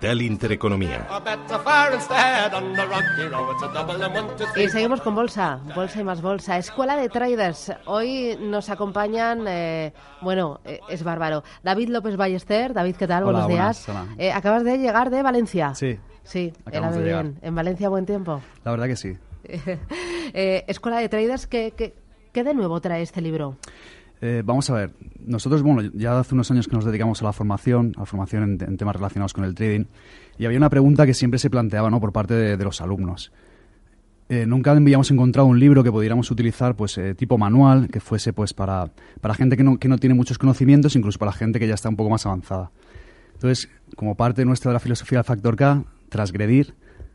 Del Intereconomía. Y seguimos con bolsa, bolsa y más bolsa. Escuela de Traders. Hoy nos acompañan, eh, bueno, eh, es bárbaro. David López Ballester. David, ¿qué tal? Hola, Buenos días. buenas. Eh, acabas de llegar de Valencia. Sí, Sí, era de llegar. bien. En Valencia, buen tiempo. la verdad que sí. Eh, Escuela de Traders, ¿qué, qué, qué de nuevo trae este libro? Eh, vamos a ver, nosotros, bueno, ya hace unos años que nos dedicamos a la formación, a la formación en, temas relacionados con el trading, y había una pregunta que siempre se planteaba, ¿no?, por parte de, los alumnos. Eh, nunca habíamos encontrado un libro que pudiéramos utilizar, pues, eh, tipo manual, que fuese, pues, para, para gente que no, que no tiene muchos conocimientos, incluso para gente que ya está un poco más avanzada. Entonces, como parte nuestra de la filosofía del Factor K, transgredir,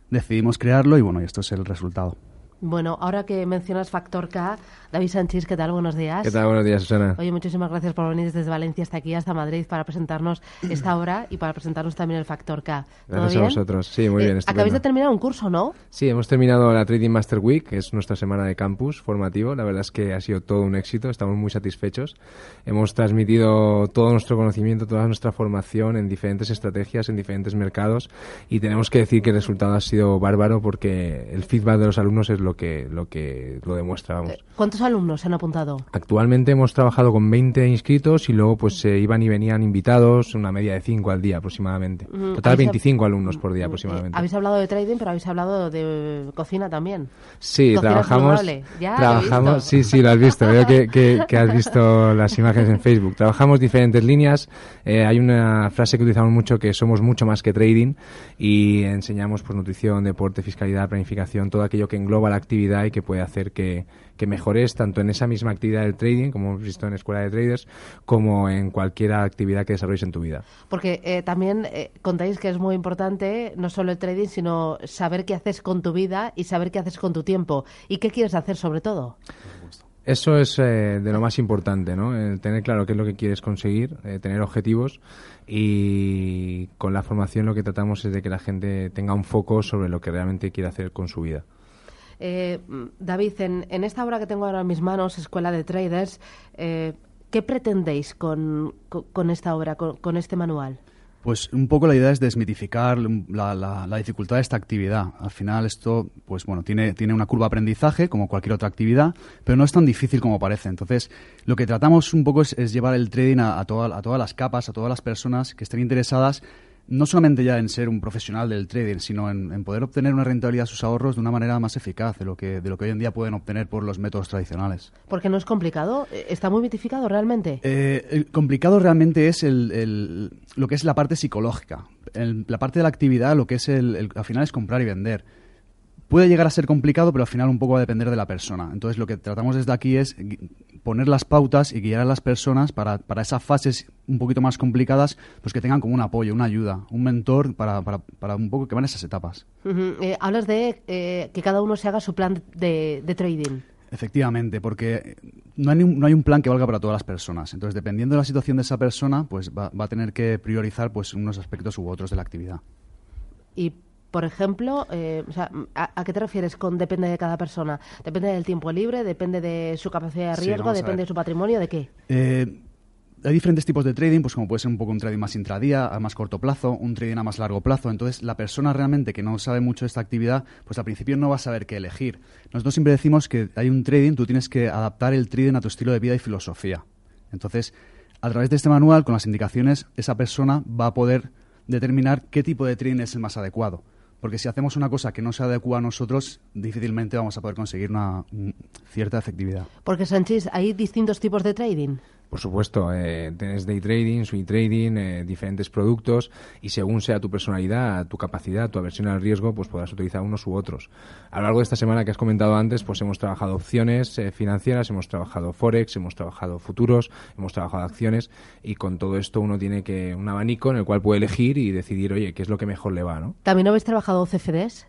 decidimos crearlo y, bueno, esto es el resultado. Bueno, ahora que mencionas Factor K, David Sánchez, ¿qué tal? Buenos días. ¿Qué tal? Buenos días, Susana. Oye, muchísimas gracias por venir desde Valencia hasta aquí, hasta Madrid, para presentarnos esta obra y para presentarnos también el Factor K. ¿Todo Gracias a bien? vosotros. Sí, muy bien, Eh, estupendo. Acabáis de terminar un curso, ¿no? Sí, hemos terminado la Trading Master Week, que es nuestra semana de campus formativo. La verdad es que ha sido todo un éxito, estamos muy satisfechos. Hemos transmitido todo nuestro conocimiento, toda nuestra formación en diferentes estrategias, en diferentes mercados y tenemos que decir que el resultado ha sido bárbaro porque el feedback de los alumnos es lo que lo que lo demuestra, vamos. Eh, ¿Cuántos alumnos se han apuntado? Actualmente hemos trabajado con 20 inscritos y luego pues se iban y venían invitados, una media de 5 al día aproximadamente. Ujú. Total ¿Habéis- 25 alumnos por día Eh, aproximadamente. habéis hablado de trading, pero habéis hablado de cocina también. Sí, Cocina trabajamos. Ya, lo trabajamos, sí, sí, lo has visto. Veo que, que- que has visto las imágenes en Facebook. Trabajamos diferentes líneas. Eh, hay una frase que utilizamos mucho que somos mucho más que trading y enseñamos pues nutrición, deporte, fiscalidad, planificación, todo aquello que engloba la actividad y que puede hacer que, que mejores tanto en esa misma actividad del trading, como hemos visto en Escuela de Traders, como en cualquier actividad que desarrolles en tu vida. Porque eh, también eh, contáis que es muy importante no solo el trading, sino saber qué haces con tu vida y saber qué haces con tu tiempo. ¿Y qué quieres hacer sobre todo? Eso es eh, de lo más importante, ¿no? El tener claro qué es lo que quieres conseguir, eh, tener objetivos y con la formación lo que tratamos es de que la gente tenga un foco sobre lo que realmente quiere hacer con su vida. Eh, mm, David, en, esta obra que tengo ahora en mis manos, Escuela de Traders, eh, ¿qué pretendéis con, esta obra, con, este manual? Pues un poco la idea es desmitificar la, dificultad de esta actividad. Al final esto, pues bueno, tiene, tiene una curva de aprendizaje como cualquier otra actividad, pero no es tan difícil como parece. Entonces, lo que tratamos un poco es, llevar el trading a, a toda- a todas las capas, a todas las personas que estén interesadas, no solamente ya en ser un profesional del trading, sino en, en poder obtener una rentabilidad a sus ahorros de una manera más eficaz de lo que, de lo que hoy en día pueden obtener por los métodos tradicionales. Porque no es complicado, eh, está muy mitificado realmente. Eh, el complicado realmente es el, el- lo que es la parte psicológica. El- la parte de la actividad, lo que es el- al final es comprar y vender. Puede llegar a ser complicado, pero al final un poco va a depender de la persona. Entonces lo que tratamos desde aquí es poner las pautas y guiar a las personas para, para esas fases un poquito más complicadas, pues que tengan como un apoyo, una ayuda, un mentor para, para, para un poco que van esas etapas. Eh, hablas de eh, que cada uno se haga su plan de, de trading. Efectivamente, porque no hay, un- no hay un plan que valga para todas las personas. Entonces, dependiendo de la situación de esa persona, pues va, va a tener que priorizar pues unos aspectos u otros de la actividad. Y, por ejemplo, eh, o sea, ¿a, a qué te refieres con depende de cada persona? ¿Depende del tiempo libre? ¿Depende de su capacidad de riesgo? ¿Depende de su patrimonio? ¿De qué? Eh, hay diferentes tipos de trading, pues como puede ser un poco un trading más intradía, a más corto plazo, un trading a más largo plazo. Entonces, la persona realmente que no sabe mucho de esta actividad, pues al principio no va a saber qué elegir. Nosotros siempre decimos que hay un trading, tú tienes que adaptar el trading a tu estilo de vida y filosofía. Entonces, a través de este manual, con las indicaciones, esa persona va a poder determinar qué tipo de trading es el más adecuado. Porque si hacemos una cosa que no se adecua a nosotros, difícilmente vamos a poder conseguir una mm, cierta efectividad. Porque, Sánchez, hay distintos tipos de trading. Por supuesto, eh, tienes day trading, swing trading, eh, diferentes productos y según sea tu personalidad, tu capacidad, tu aversión al riesgo, pues podrás utilizar unos u otros. A lo largo de esta semana que has comentado antes, pues hemos trabajado opciones eh, financieras, hemos trabajado forex, hemos trabajado futuros, hemos trabajado acciones y con todo esto uno tiene que un abanico en el cual puede elegir y decidir, oye, qué es lo que mejor le va, ¿no? ¿También habéis trabajado CFDs?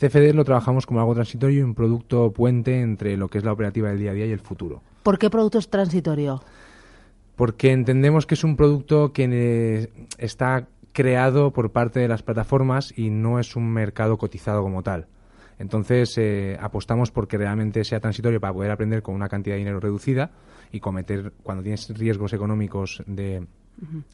CFD lo trabajamos como algo transitorio y un producto puente entre lo que es la operativa del día a día y el futuro. ¿Por qué producto es transitorio? Porque entendemos que es un producto que eh, está creado por parte de las plataformas y no es un mercado cotizado como tal. Entonces eh, apostamos porque realmente sea transitorio para poder aprender con una cantidad de dinero reducida y cometer, cuando tienes riesgos económicos de,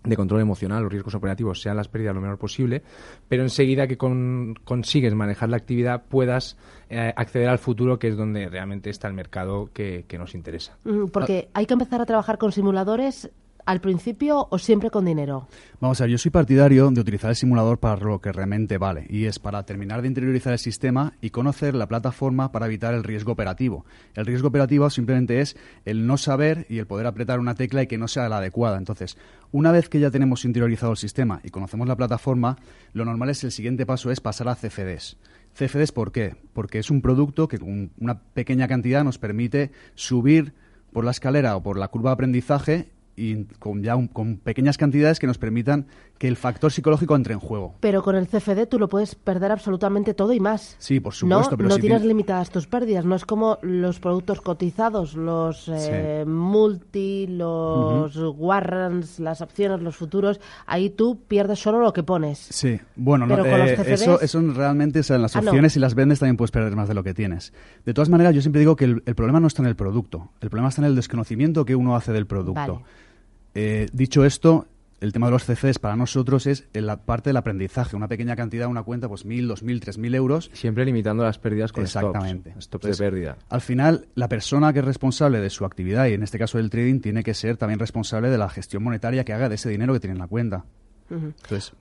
de control emocional, los riesgos operativos, sean las pérdidas lo menor posible, pero enseguida que consigues manejar la actividad puedas eh, acceder al futuro, que es donde realmente está el mercado que, que nos interesa. Porque hay que empezar a trabajar con simuladores al principio o siempre con dinero? Vamos a ver, yo soy partidario de utilizar el simulador para lo que realmente vale, y es para terminar de interiorizar el sistema y conocer la plataforma para evitar el riesgo operativo. El riesgo operativo simplemente es el no saber y el poder apretar una tecla y que no sea la adecuada. Entonces, una vez que ya tenemos interiorizado el sistema y conocemos la plataforma, lo normal es el siguiente paso es pasar a CFDs. CFDs, ¿por qué? Porque es un producto que con una pequeña cantidad nos permite subir por la escalera o por la curva de aprendizaje y con ya con pequeñas cantidades que nos permitan que el factor psicológico entre en juego. Pero con el CFD tú lo puedes perder absolutamente todo y más. Sí, por supuesto. No, pero no tienes limitadas tus pérdidas. No es como los productos cotizados, los eh, multi, los warrants, las opciones, los futuros. Ahí tú pierdes solo lo que pones. Sí, bueno, no, eh, eso, eso realmente, o en las ah, opciones y las vendes también puedes perder más de lo que tienes. De todas maneras, yo siempre digo que el, problema no está en el producto. El problema está en el desconocimiento que uno hace del producto. Eh, dicho esto, el tema de los CFDs para nosotros es la parte del aprendizaje. Una pequeña cantidad, una cuenta, pues mil, dos mil, tres mil euros. Siempre limitando las pérdidas con Exactamente. stops, de pérdida. Al final, la persona que es responsable de su actividad, y en este caso del trading, tiene que ser también responsable de la gestión monetaria que haga de ese dinero que tiene en la cuenta. Entonces,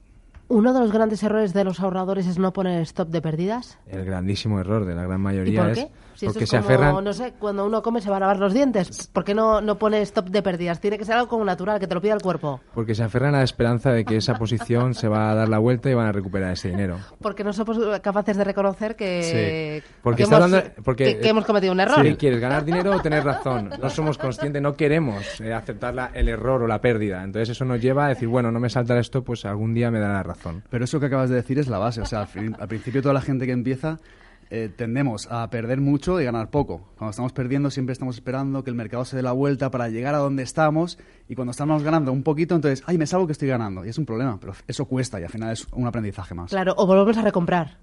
¿Uno de los grandes errores de los ahorradores es no poner stop de pérdidas? El grandísimo error de la gran mayoría ¿Y por qué? es porque se aferran... No sé, cuando uno come se va a lavar los dientes. ¿Por qué no, no pone stop de pérdidas? Tiene que ser algo como natural, que te lo pida el cuerpo. Porque se aferran a la esperanza de que esa posición se va a dar la vuelta y van a recuperar ese dinero. Porque no somos capaces de reconocer que, porque hemos, porque, hemos cometido un error. Sí, quieres ganar dinero o tener razón. No somos conscientes, no queremos eh, aceptar el error o la pérdida. Entonces eso nos lleva a decir, bueno, no me salta esto, pues algún día me dará la razón. Pero eso que acabas de decir es la base. O sea, al principio toda la gente que empieza eh, tendemos a perder mucho y ganar poco. Cuando estamos perdiendo siempre estamos esperando que el mercado se dé la vuelta para llegar a donde estamos y cuando estamos ganando un poquito, entonces, ay, me salgo que estoy ganando. Y es un problema, pero eso cuesta y al final es un aprendizaje más. Claro, o volvemos a recomprar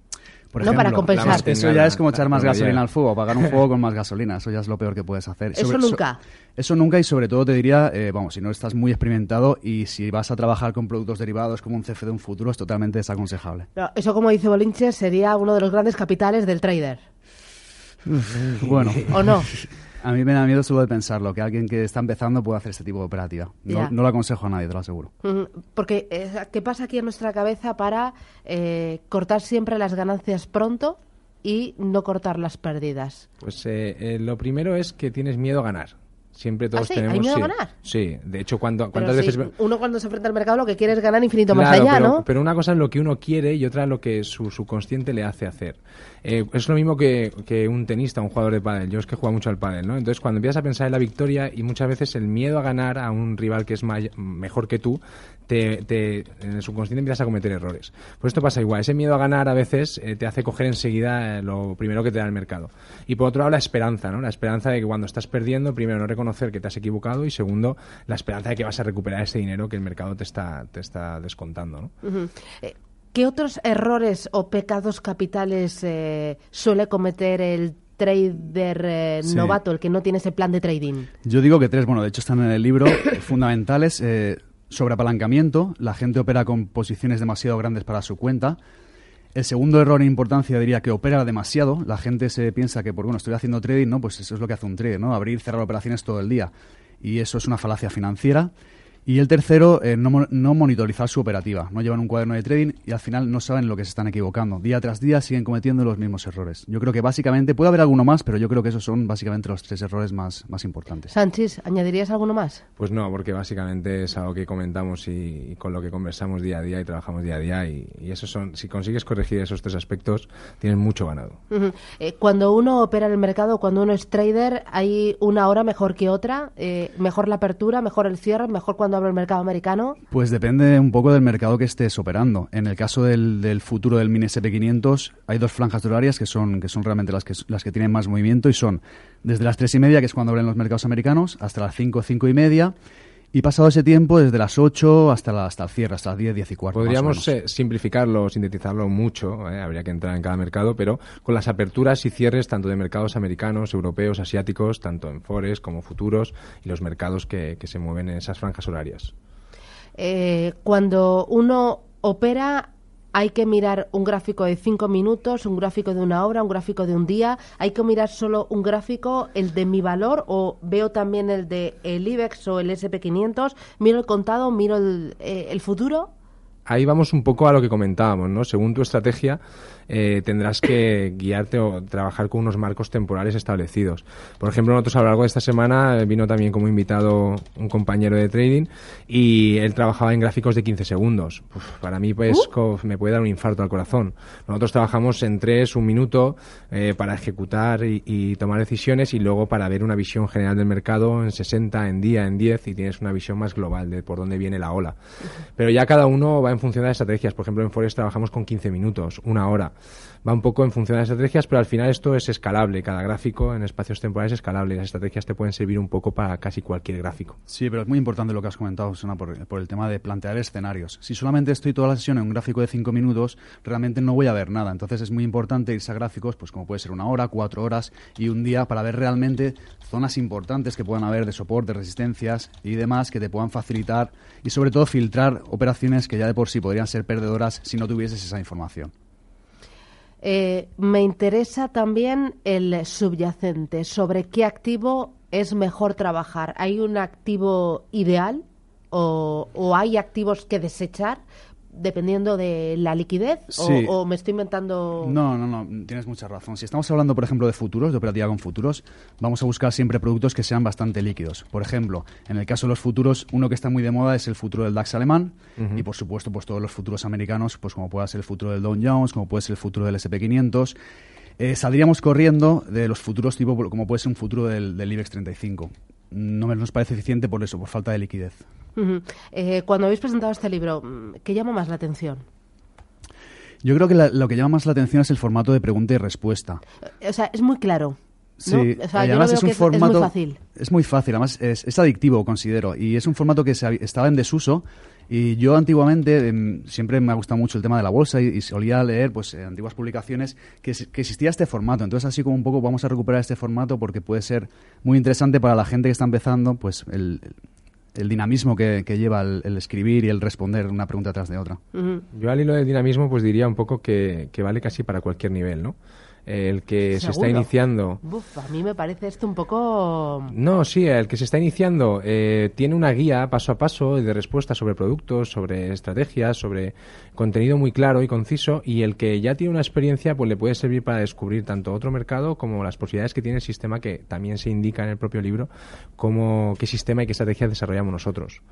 no para compensar. Eso ya es como echar más gasolina al fuego, pagar un fuego con más gasolina. Eso ya es lo peor que puedes hacer. Eso nunca. eso nunca y sobre todo te diría, eh, vamos, si no estás muy experimentado y si vas a trabajar con productos derivados como un CFD de un futuro, es totalmente desaconsejable. eso, como dice Bolinche, sería uno de los grandes capitales del trader. bueno. ¿O no? A mí me da miedo solo de pensarlo, que alguien que está empezando pueda hacer este tipo de operativa. No, lo aconsejo a nadie, te lo aseguro. Porque, eh, ¿qué pasa aquí en nuestra cabeza para eh, cortar siempre las ganancias pronto y no cortar las pérdidas? Pues eh, lo primero es que tienes miedo a ganar. Siempre todos ¿Ah, tenemos. ¿Hay miedo a ganar? Sí, de hecho, cuando, ¿cuántas veces. Uno cuando se enfrenta al mercado lo que quiere es ganar infinito más allá, pero, ¿no? Pero una cosa es lo que uno quiere y otra es lo que su subconsciente le hace hacer. Eh, es lo mismo que, que, un tenista, un jugador de pádel. Yo es que juego mucho al pádel, ¿no? Entonces, cuando empiezas a pensar en la victoria y muchas veces el miedo a ganar a un rival que es mejor que tú, te, en el subconsciente empiezas a cometer errores. Pues esto pasa igual. Ese miedo a ganar a veces eh, te hace coger enseguida eh, lo primero que te da el mercado. Y por otro lado, la esperanza, ¿no? La esperanza de que cuando estás perdiendo, primero no reconocer que te has equivocado y segundo, la esperanza de que vas a recuperar ese dinero que el mercado te está, te está descontando, ¿no? Eh, ¿Qué otros errores o pecados capitales suele cometer el trader novato, el que no tiene ese plan de trading? Yo digo que tres, bueno, de hecho están en el libro, fundamentales. Sobre apalancamiento, la gente opera con posiciones demasiado grandes para su cuenta. El segundo error en importancia diría que opera demasiado. La gente se piensa que, por bueno, estoy haciendo trading, ¿no? Pues eso es lo que hace un trader, ¿no? Abrir, cerrar operaciones todo el día. Y eso es una falacia financiera. Y el tercero, eh, no, no monitorizar su operativa. No llevan un cuaderno de trading y al final no saben lo que se están equivocando. Día tras día siguen cometiendo los mismos errores. Yo creo que básicamente, puede haber alguno más, pero yo creo que esos son básicamente los tres errores más, más importantes. Sánchez, ¿añadirías alguno más? Pues no, porque básicamente es algo que comentamos y, y con lo que conversamos día a día y trabajamos día a día y, y esos son, si consigues corregir esos tres aspectos, tienes mucho ganado. Eh, cuando uno opera en el mercado, cuando uno es trader, ¿hay una hora mejor que otra? Eh, ¿Mejor la apertura, mejor el cierre, mejor cuando mercado americano? Pues depende un poco del mercado que estés operando. En el caso del, del futuro del mini SP500 hay dos franjas horarias que son, que son realmente las que, las que tienen más movimiento y son desde las tres y media, que es cuando abren los mercados americanos, hasta las cinco, cinco y media. Y pasado ese tiempo, desde las 8 hasta, la, hasta el cierre, hasta las 10, 10 y cuarto. Podríamos eh, simplificarlo, sintetizarlo mucho, eh, habría que entrar en cada mercado, pero con las aperturas y cierres tanto de mercados americanos, europeos, asiáticos, tanto en forex como futuros y los mercados que, que se mueven en esas franjas horarias. Eh, cuando uno opera, hay que mirar un gráfico de cinco minutos, un gráfico de una hora, un gráfico de un día. Hay que mirar solo un gráfico, el de mi valor, o veo también el de el IBEX o el SP500. Miro el contado, miro el, eh, el futuro. Ahí vamos un poco a lo que comentábamos, ¿no? Según tu estrategia, eh, tendrás que guiarte o trabajar con unos marcos temporales establecidos. Por ejemplo, nosotros a lo largo de esta semana eh, vino también como invitado un compañero de trading y él trabajaba en gráficos de 15 segundos. Uf, para mí, pues, co- me puede dar un infarto al corazón. Nosotros trabajamos en 3, un minuto, eh, para ejecutar y, y tomar decisiones y luego para ver una visión general del mercado en 60, en día, en 10 y tienes una visión más global de por dónde viene la ola. Pero ya cada uno va en función de las estrategias. Por ejemplo, en Forex trabajamos con 15 minutos, una hora. Va un poco en función de las estrategias, pero al final esto es escalable. Cada gráfico en espacios temporales es escalable. Las estrategias te pueden servir un poco para casi cualquier gráfico. Sí, pero es muy importante lo que has comentado, Susana, por, por el tema de plantear escenarios. Si solamente estoy toda la sesión en un gráfico de cinco minutos, realmente no voy a ver nada. Entonces es muy importante irse a gráficos, pues como puede ser una hora, cuatro horas y un día para ver realmente zonas importantes que puedan haber de soporte, resistencias y demás que te puedan facilitar y sobre todo filtrar operaciones que ya de por sí podrían ser perdedoras si no tuvieses esa información. Eh, me interesa también el subyacente, sobre qué activo es mejor trabajar. ¿Hay un activo ideal o, o hay activos que desechar dependiendo de la liquidez? O- Sí. O, me estoy inventando...? No, no, no, tienes mucha razón. Si estamos hablando, por ejemplo, de futuros, de operativa con futuros, vamos a buscar siempre productos que sean bastante líquidos. Por ejemplo, en el caso de los futuros, uno que está muy de moda es el futuro del DAX alemán y, por supuesto, pues todos los futuros americanos, pues como pueda ser el futuro del Dow Jones, como puede ser el futuro del SP500. Eh, saldríamos corriendo de los futuros tipo como puede ser un futuro del, del IBEX 35. No me- nos parece eficiente por eso, por falta de liquidez. Eh, cuando habéis presentado este libro, mm, ¿qué llama más la atención? Yo creo que la- lo que llama más la atención es el formato de pregunta y respuesta. Eh, O sea, es muy claro. ¿no? Sí, o sea, además es un es- formato. es muy fácil. Es muy fácil, además es, es adictivo, considero. Y es un formato que se estaba en desuso. Y yo antiguamente em, siempre me ha gustado mucho el tema de la bolsa y, y solía leer pues eh, antiguas publicaciones que, que existía este formato. Entonces, así como un poco vamos a recuperar este formato porque puede ser muy interesante para la gente que está empezando, pues el, el dinamismo que, que lleva el, el escribir y el responder una pregunta tras de otra. Yo al hilo del dinamismo pues diría un poco que, que vale casi para cualquier nivel, ¿no? El que se está iniciando... A mí me parece esto un poco... No, sí, el que se está iniciando eh, tiene una guía paso a paso de respuesta sobre productos, sobre estrategias, sobre contenido muy claro y conciso y el que ya tiene una experiencia pues le puede servir para descubrir tanto otro mercado como las posibilidades que tiene el sistema que también se indica en el propio libro cómo qué sistema y qué estrategias desarrollamos nosotros.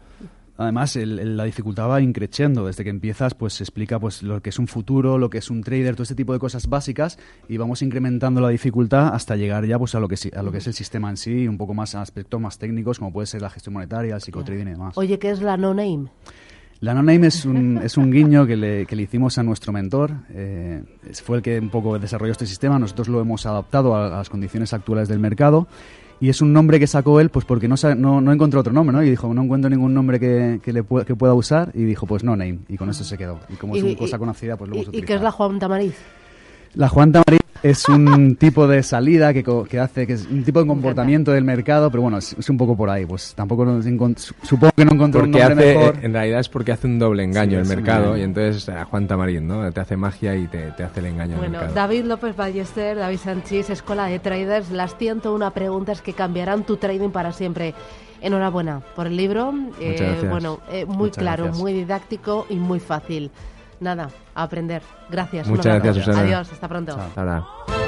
Además, el- el- la dificultad va increciendo. Desde que empiezas, pues se explica pues, lo que es un futuro, lo que es un trader, todo este tipo de cosas básicas y vamos incrementando la dificultad hasta llegar ya pues, a, lo que, sí- a lo que es el sistema en sí y un poco más a aspectos más técnicos como puede ser la gestión monetaria, el psicotrading y demás. Oye, ¿qué es la no-name? La no-name es un, es un guiño que le, que le hicimos a nuestro mentor. eh, fue el que un poco desarrolló este sistema. Nosotros lo hemos adaptado a, a las condiciones actuales del mercado. Y es un nombre que sacó él pues porque no, no, no encontró otro nombre, ¿no? Y dijo, no encuentro ningún nombre que, que, le que pueda usar. Y dijo, pues no-name. Y con eso se quedó. Y como es una cosa conocida, pues lo hemos ¿Y, y qué es la Juan Tamariz? La Juan Tamariz es un tipo de salida que, co- que hace, que es un tipo de comportamiento del mercado, pero bueno, es, es un poco por ahí. Pues tampoco nos supongo que no encontró un Porque nombre hace, mejor. en realidad es porque hace un doble engaño Sí, el un mercado engaño. y entonces a Juan Tamarín, ¿no? Te hace magia y te, te hace el engaño Bueno, mercado. David López Ballester, David Sánchez, Escuela de Traders, las 101 preguntas que cambiarán tu trading para siempre. Enhorabuena por el libro. Eh, gracias. bueno, eh, muy Muchas claro, gracias. muy didáctico y muy fácil. Nada, a aprender. Gracias. Muchas gracias, Susana. Adiós, hasta pronto. Chao. Hasta ahora.